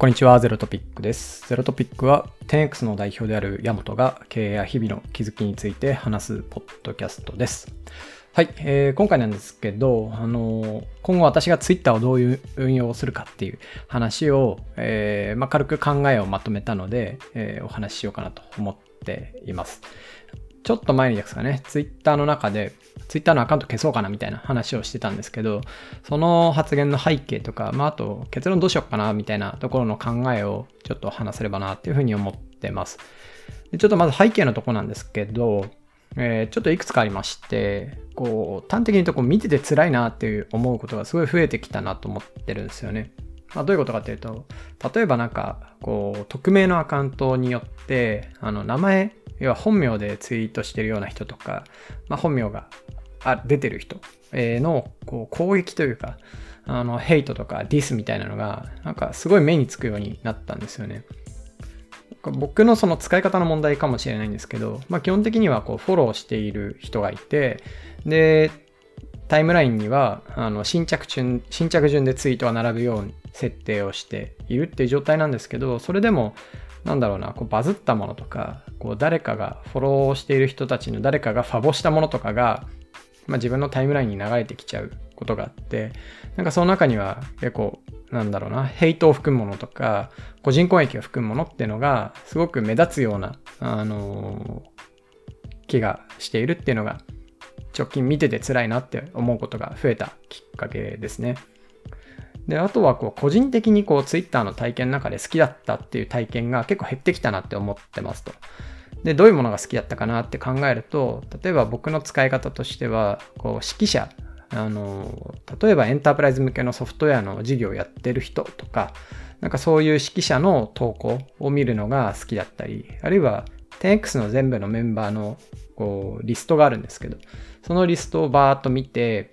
こんにちは、ゼロトピックです。ゼロトピックは 10X の代表であるヤモトが経営や日々の気づきについて話すポッドキャストです。はい、えー今回なんですけど、あのー今後私が Twitter をどういう運用をするかっていう話を、えーまあ、軽く考えをまとめたので、えお話ししようかなと思っています。ちょっと前にですかね、ツイッターの中で、ツイッターのアカウント消そうかなみたいな話をしてたんですけど、その発言の背景とか、まあ、あと結論どうしようかなみたいなところの考えをちょっと話せればなっていうふうに思ってます。でちょっとまず背景のとこなんですけど、えーちょっといくつかありまして、こう、端的に言うとこう見てて辛いなっていう思うことがすごい増えてきたなと思ってるんですよね。まあ、どういうことかっていうと、例えばなんか、こう、匿名のアカウントによって、あの、名前、要は本名でツイートしてるような人とか、まあ、本名があ出てる人のこう攻撃というか、あの、ヘイトとかディスみたいなのが、なんかすごい目につくようになったんですよね。僕のその使い方の問題かもしれないんですけど、まあ、基本的にはこうフォローしている人がいて、で、タイムラインにはあの新着順新着順でツイートが並ぶように設定をしているっていう状態なんですけど、それでも、なんだろうな、こうバズったものとか、こう誰かがフォローしている人たちの誰かがファボしたものとかが、まあ、自分のタイムラインに流れてきちゃうことがあって、なんかその中には結構、なんだろうな、ヘイトを含むものとか、個人攻撃を含むものっていうのが、すごく目立つような、あのー気がしているっていうのが、直近見てて辛いなって思うことが増えたきっかけですね。で、あとはこう個人的にこう Twitter の体験の中で好きだったっていう体験が結構減ってきたなって思ってますと。で、どういうものが好きだったかなって考えると、例えば僕の使い方としては、こう指揮者、あの、例えばエンタープライズ向けのソフトウェアの事業をやってる人とか、なんかそういう指揮者の投稿を見るのが好きだったり、あるいは 10X の全部のメンバーのこうリストがあるんですけど、そのリストをバーっと見て、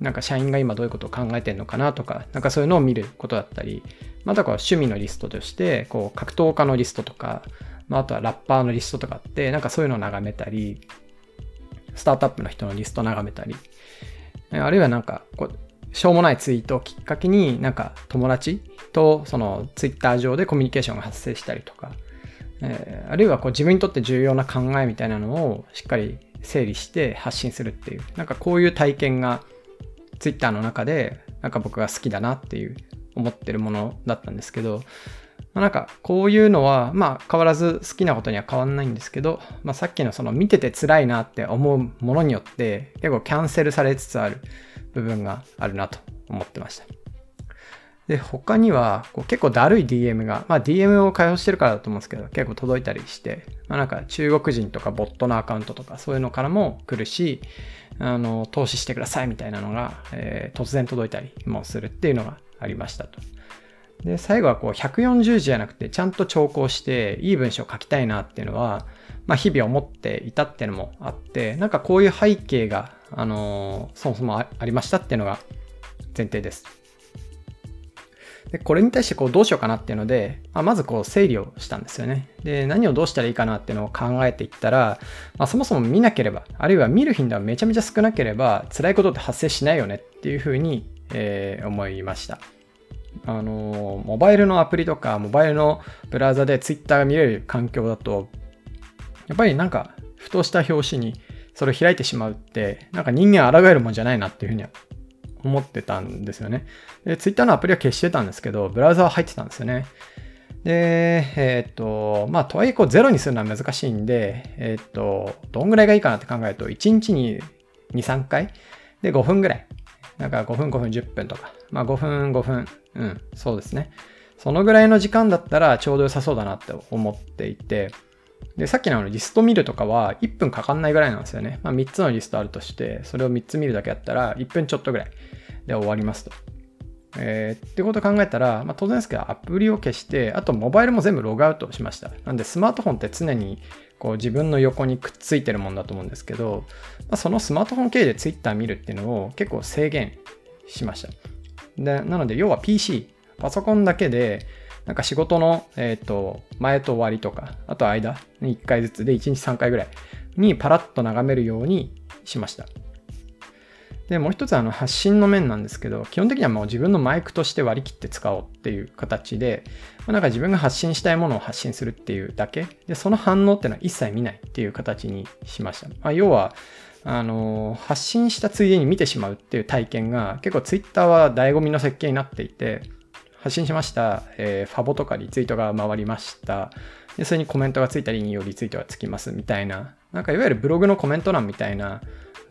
なんか社員が今どういうことを考えてるのかなとか、なんかそういうのを見ることだったり、またこう趣味のリストとして、こう格闘家のリストとか、まあ、あとはラッパーのリストとかって、なんかそういうのを眺めたり、スタートアップの人のリストを眺めたり、あるいはなんかこう、しょうもないツイートをきっかけになんか友達とそのツイッター上でコミュニケーションが発生したりとか、えーあるいはこう自分にとって重要な考えみたいなのをしっかり整理して発信するっていう、なんかこういう体験がツイッターの中でなんか僕が好きだなっていう思ってるものだったんですけど、まあなんかこういうのはまあ変わらず好きなことには変わんないんですけど、まあ、さっきのその見てて辛いなって思うものによって結構キャンセルされつつある部分があるなと思ってました。で、他にはこう結構だるい DM が、まあ DM を開放してるからだと思うんですけど、結構届いたりして、まあなんか中国人とかボットのアカウントとかそういうのからも来るし、あの、投資してくださいみたいなのが、えー突然届いたりもするっていうのがありましたと。で、最後はこう140字じゃなくてちゃんと調校していい文章を書きたいなっていうのは、まあ日々思っていたっていうのもあって、なんかこういう背景が、あのーそもそもありましたっていうのが前提です。で、これに対してこうどうしようかなっていうので、まあ、まずこう整理をしたんですよね。で、何をどうしたらいいかなっていうのを考えていったら、まあ、そもそも見なければ、あるいは見る頻度はめちゃめちゃ少なければ、辛いことって発生しないよねっていうふうに、えー思いました。あのモバイルのアプリとか、モバイルのブラウザで Twitter が見れる環境だと、やっぱりなんか、ふとした表紙にそれを開いてしまうって、なんか人間抗えるもんじゃないなっていうふうには思ってたんですよね。で、Twitter のアプリは消してたんですけど、ブラウザは入ってたんですよね。で、えーっと、まあ、とはいえ、こう、ゼロにするのは難しいんで、えーっと、どんぐらいがいいかなって考えると、1日に2、3回で5分ぐらい。なんか5分、5分、10分とか。まあ、5分、5分。うん、そうですね。そのぐらいの時間だったらちょうど良さそうだなって思っていて、で、さっきのリスト見るとかは1分かかんないぐらいなんですよね。まあ、3つのリストあるとして、それを3つ見るだけだったら1分ちょっとぐらいで終わりますと。えーってことを考えたら、まあ、当然ですけど、アプリを消して、あとモバイルも全部ログアウトしました。なんで、スマートフォンって常にこう自分の横にくっついてるもんだと思うんですけど、まあ、そのスマートフォン経由で Twitter 見るっていうのを結構制限しました。でなので、要は PC、パソコンだけで、なんか仕事の、えー、と前と終わりとか、あと間に1回ずつで1日3回ぐらいにパラッと眺めるようにしました。で、もう一つあの発信の面なんですけど、基本的にはもう自分のマイクとして割り切って使おうっていう形で、まあ、なんか自分が発信したいものを発信するっていうだけ、で、その反応っていうのは一切見ないっていう形にしました。まあ、要は、あの、発信したついでに見てしまうっていう体験が結構 Twitter は醍醐味の設計になっていて、発信しました、えー、ファボとかリツイートが回りました。で、それにコメントがついたり、引用リツイートがつきますみたいな、なんかいわゆるブログのコメント欄みたいな、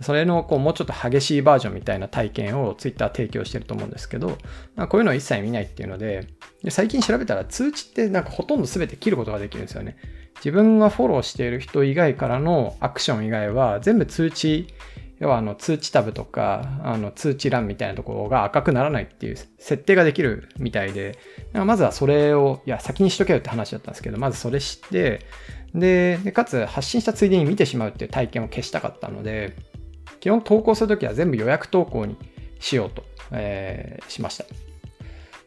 それのこうもうちょっと激しいバージョンみたいな体験を Twitter 提供してると思うんですけど、まあ、こういうのを一切見ないっていうのでで、最近調べたら通知ってなんかほとんど全て切ることができるんですよね。自分がフォローしている人以外からのアクション以外は全部通知、要はあの通知タブとかあの通知欄みたいなところが赤くならないっていう設定ができるみたいで、まずはそれを、いや先にしとけよって話だったんですけど、まずそれして、で、かつ発信したついでに見てしまうっていう体験を消したかったので、基本投稿するときは全部予約投稿にしようと、えー、しました。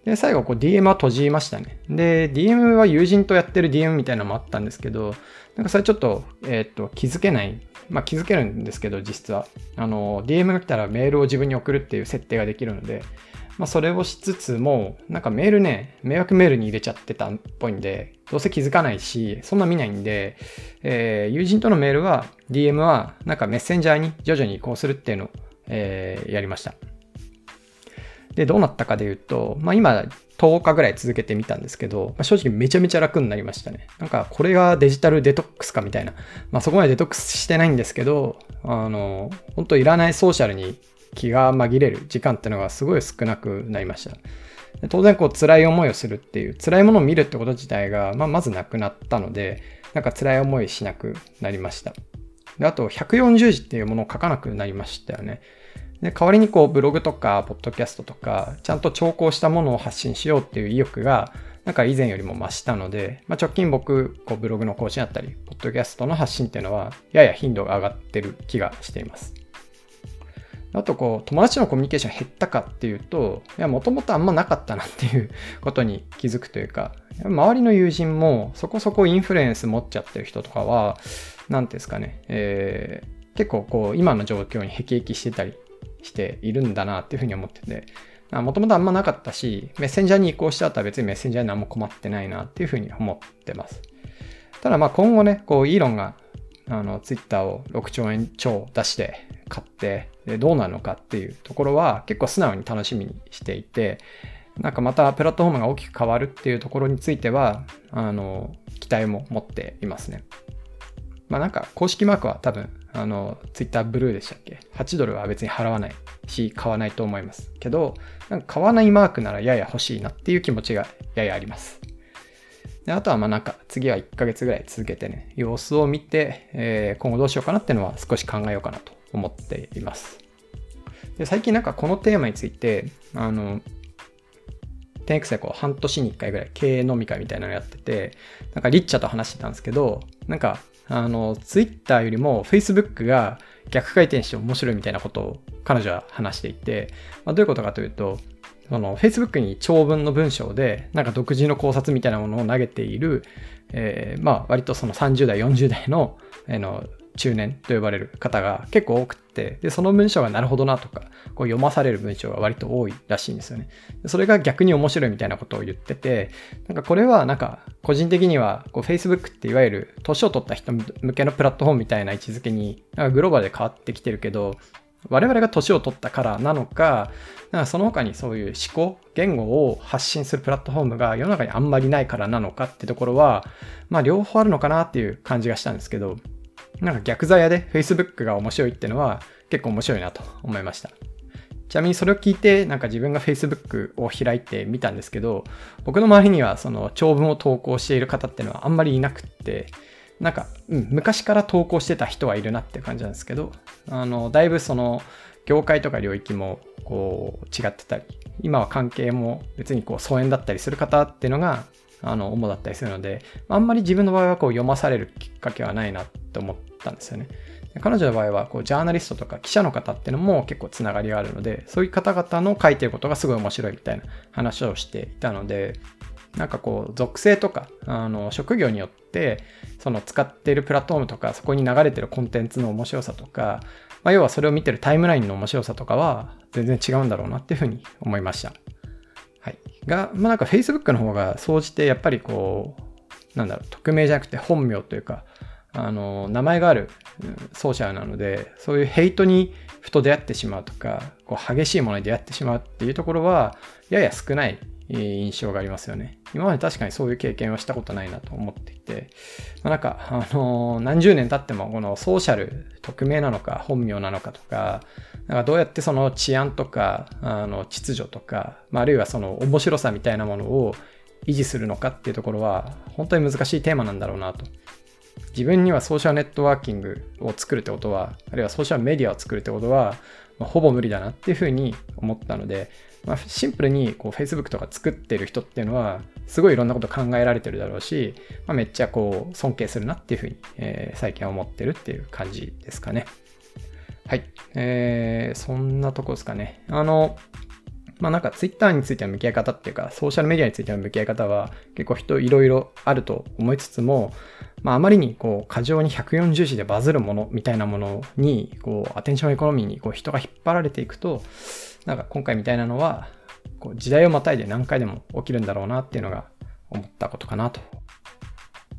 で、最後、DM は閉じましたね。で、DM は友人とやってる DM みたいなのもあったんですけど、なんかそれちょっと、えっ、ー、と、気づけない。まあ気づけるんですけど、実は。あの、DM が来たらメールを自分に送るっていう設定ができるので、まあそれをしつつも、なんかメールね、迷惑メールに入れちゃってたっぽいんで、どうせ気づかないし、そんな見ないんで、えー、友人とのメールは、DM は、なんかメッセンジャーに徐々に移行するっていうのを、えー、やりました。で、どうなったかで言うと、まあ今、10日ぐらい続けてみたんですけど、まあ、正直めちゃめちゃ楽になりましたね。なんか、これがデジタルデトックスかみたいな。まあそこまでデトックスしてないんですけど、あの、本当いらないソーシャルに気が紛れる時間っていうのがすごい少なくなりました。当然こう辛い思いをするっていう、辛いものを見るってこと自体が、まあ、まずなくなったので、なんか辛い思いしなくなりました。であと、140字っていうものを書かなくなりましたよね。で代わりにこうブログとかポッドキャストとかちゃんと調校したものを発信しようっていう意欲がなんか以前よりも増したので、まあ、直近僕こうブログの更新だったりポッドキャストの発信っていうのはやや頻度が上がってる気がしています。あとこう友達のコミュニケーション減ったかっていうといやもともとあんまなかったなっていうことに気づくというか周りの友人もそこそこインフルエンス持っちゃってる人とかは何ですかね、えー、結構こう今の状況に辟易してたりしているんだなっていうふうに思ってて、もともとあんまなかったし、メッセンジャーに移行した後は別にメッセンジャーに何も困ってないなっていうふうに思ってます。ただまあ今後ね、こうイーロンがあのツイッターを6兆円超出して買ってでどうなるのかっていうところは結構素直に楽しみにしていてなんかまたプラットフォームが大きく変わるっていうところについてはあの期待も持っていますね。まあなんか公式マークは多分あの、ツイッターブルーでしたっけ ?8 ドルは別に払わないし、買わないと思います。けど、なんか買わないマークならやや欲しいなっていう気持ちがややあります。であとはまあなんか次は1ヶ月ぐらい続けてね、様子を見て、えー、今後どうしようかなっていうのは少し考えようかなと思っています。で最近なんかこのテーマについて、あの、10X でこう半年に1回ぐらい経営飲み会みたいなのやってて、なんかリッチャと話してたんですけど、なんかあの、ツイッターよりも Facebook が逆回転して面白いみたいなことを彼女は話していて、まあ、どういうことかというと、その Facebook に長文の文章で、なんか独自の考察みたいなものを投げている、えー、まあ割とその30代、40代の、えー、の中年と呼ばれる方が結構多くて、で、その文章がなるほどなとか、こう読まされる文章が割と多いらしいんですよね。それが逆に面白いみたいなことを言ってて、なんかこれはなんか個人的にはこう Facebook っていわゆる年を取った人向けのプラットフォームみたいな位置づけになんかグローバルで変わってきてるけど、我々が年を取ったからなのか、なんかその他にそういう思考、言語を発信するプラットフォームが世の中にあんまりないからなのかってところは、まあ両方あるのかなっていう感じがしたんですけど、なんか逆座屋で Facebook が面白いっていうのは結構面白いなと思いました。ちなみにそれを聞いて、なんか自分が Facebook を開いてみたんですけど、僕の周りにはその長文を投稿している方っていうのはあんまりいなくって、なんか、うん、昔から投稿してた人はいるなって感じなんですけど、あの、だいぶその、業界とか領域もこう違ってたり、今は関係も別にこう疎遠だったりする方っていうのがあの主だったりするので、あんまり自分の場合はこう読まされるきっかけはないなって思ってたんですよね。彼女の場合はこうジャーナリストとか記者の方っていうのも結構つながりがあるので、そういう方々の書いてることがすごい面白いみたいな話をしていたので、なんかこう属性とかあの職業によってその使っているプラットフォームとかそこに流れてるコンテンツの面白さとかまあ、要はそれを見てるタイムラインの面白さとかは全然違うんだろうなっていうふうに思いました。はい。が、まあなんか Facebook の方が総じてやっぱりこう、なんだろう、匿名じゃなくて本名というか、あの、名前があるソーシャルなので、そういうヘイトにふと出会ってしまうとか、こう激しいものに出会ってしまうっていうところは、やや少ない印象がありますよね。今まで確かにそういう経験はしたことないなと思っていて、まあ、なんか、あの、何十年経ってもこのソーシャル、匿名なのか本名なのかとか、なんかどうやってその治安とか、あの秩序とか、まあ、あるいはその面白さみたいなものを維持するのかっていうところは、本当に難しいテーマなんだろうなと。自分にはソーシャルネットワーキングを作るってことは、あるいはソーシャルメディアを作るってことは、まあ、ほぼ無理だなっていうふうに思ったので、まあ、シンプルにこう Facebook とか作ってる人っていうのは、すごいいろんなこと考えられてるだろうし、まあ、めっちゃこう尊敬するなっていうふうに、えー、最近は思ってるっていう感じですかね。はい。えー、そんなとこですかね。あの、まあなんか Twitter についての向き合い方っていうか、ソーシャルメディアについての向き合い方は結構人いろいろあると思いつつも、まああまりにこう過剰に140字でバズるものみたいなものに、こうアテンションエコノミーにこう人が引っ張られていくと、なんか今回みたいなのは、こう時代をまたいで何回でも起きるんだろうなっていうのが思ったことかなと。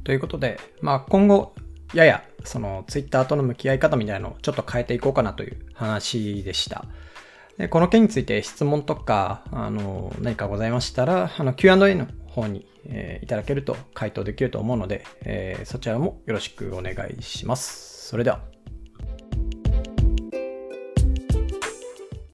ということで、まあ今後、ややその Twitter との向き合い方みたいなのをちょっと変えていこうかなという話でした。でこの件について質問とか、あの、何かございましたら、あの Q&A の方に、えー、いただけると回答できると思うので、えー、そちらもよろしくお願いします。それでは。